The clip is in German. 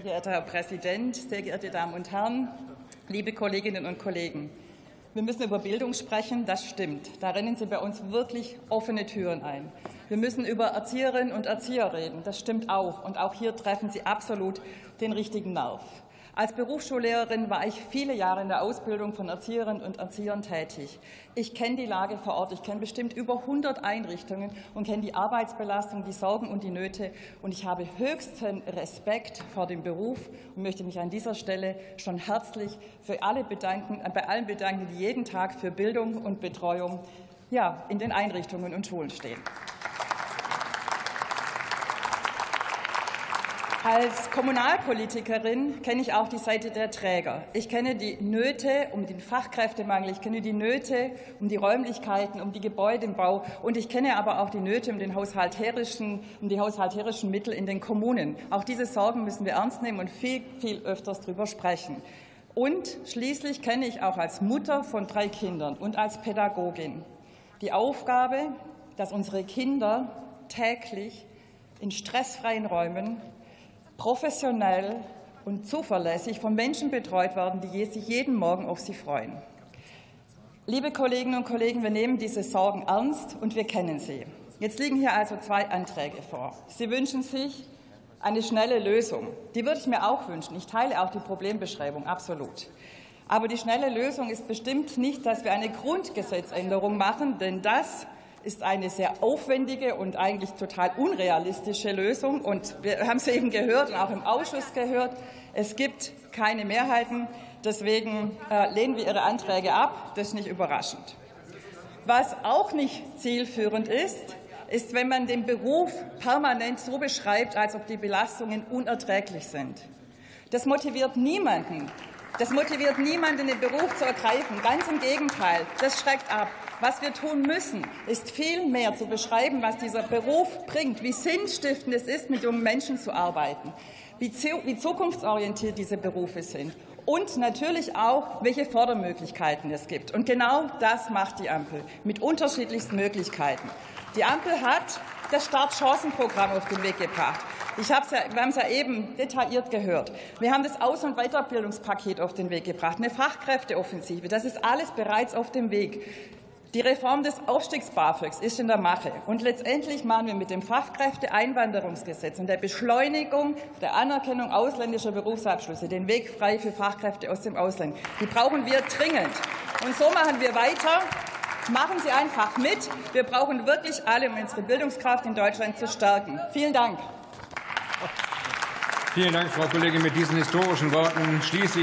geehrter Herr Präsident, sehr geehrte Damen und Herren, liebe Kolleginnen und Kollegen! Wir müssen über Bildung sprechen, das stimmt. Da rennen Sie bei uns wirklich offene Türen ein. Wir müssen über Erzieherinnen und Erzieher reden, das stimmt auch. Und auch hier treffen Sie absolut den richtigen Nerv. Als Berufsschullehrerin war ich viele Jahre in der Ausbildung von Erzieherinnen und Erziehern tätig. Ich kenne die Lage vor Ort. Ich kenne bestimmt über 100 Einrichtungen und kenne die Arbeitsbelastung, die Sorgen und die Nöte. Und ich habe höchsten Respekt vor dem Beruf und möchte mich an dieser Stelle schon herzlich für alle bedanken, bei allen bedanken, die jeden Tag für Bildung und Betreuung ja, in den Einrichtungen und Schulen stehen. Als Kommunalpolitikerin kenne ich auch die Seite der Träger. Ich kenne die Nöte um den Fachkräftemangel, ich kenne die Nöte um die Räumlichkeiten, um die Gebäudebau und ich kenne aber auch die Nöte um, den haushalterischen, um die haushalterischen Mittel in den Kommunen. Auch diese Sorgen müssen wir ernst nehmen und viel, viel öfters darüber sprechen. Und schließlich kenne ich auch als Mutter von drei Kindern und als Pädagogin die Aufgabe, dass unsere Kinder täglich in stressfreien Räumen professionell und zuverlässig von Menschen betreut werden, die sich jeden Morgen auf sie freuen. Liebe Kolleginnen und Kollegen, wir nehmen diese Sorgen ernst und wir kennen sie. Jetzt liegen hier also zwei Anträge vor. Sie wünschen sich eine schnelle Lösung. Die würde ich mir auch wünschen. Ich teile auch die Problembeschreibung absolut. Aber die schnelle Lösung ist bestimmt nicht, dass wir eine Grundgesetzänderung machen, denn das ist eine sehr aufwendige und eigentlich total unrealistische Lösung. Und wir haben es eben gehört und auch im Ausschuss gehört, es gibt keine Mehrheiten. Deswegen äh, lehnen wir Ihre Anträge ab. Das ist nicht überraschend. Was auch nicht zielführend ist, ist, wenn man den Beruf permanent so beschreibt, als ob die Belastungen unerträglich sind. Das motiviert niemanden. Das motiviert niemanden, den Beruf zu ergreifen. Ganz im Gegenteil. Das schreckt ab. Was wir tun müssen, ist viel mehr zu beschreiben, was dieser Beruf bringt, wie sinnstiftend es ist, mit jungen Menschen zu arbeiten, wie zukunftsorientiert diese Berufe sind und natürlich auch, welche Fördermöglichkeiten es gibt. Und genau das macht die Ampel mit unterschiedlichsten Möglichkeiten. Die Ampel hat das Startchancenprogramm auf den Weg gebracht. Ich ja, wir haben es ja eben detailliert gehört. Wir haben das Aus- und Weiterbildungspaket auf den Weg gebracht, eine Fachkräfteoffensive. Das ist alles bereits auf dem Weg. Die Reform des Aufstiegs BAföGs ist in der Mache. Und letztendlich machen wir mit dem Fachkräfteeinwanderungsgesetz und der Beschleunigung der Anerkennung ausländischer Berufsabschlüsse den Weg frei für Fachkräfte aus dem Ausland. Die brauchen wir dringend. Und so machen wir weiter. Machen Sie einfach mit. Wir brauchen wirklich alle, um unsere Bildungskraft in Deutschland zu stärken. Vielen Dank. Vielen Dank, Frau Kollegin. Mit diesen historischen Worten schließe ich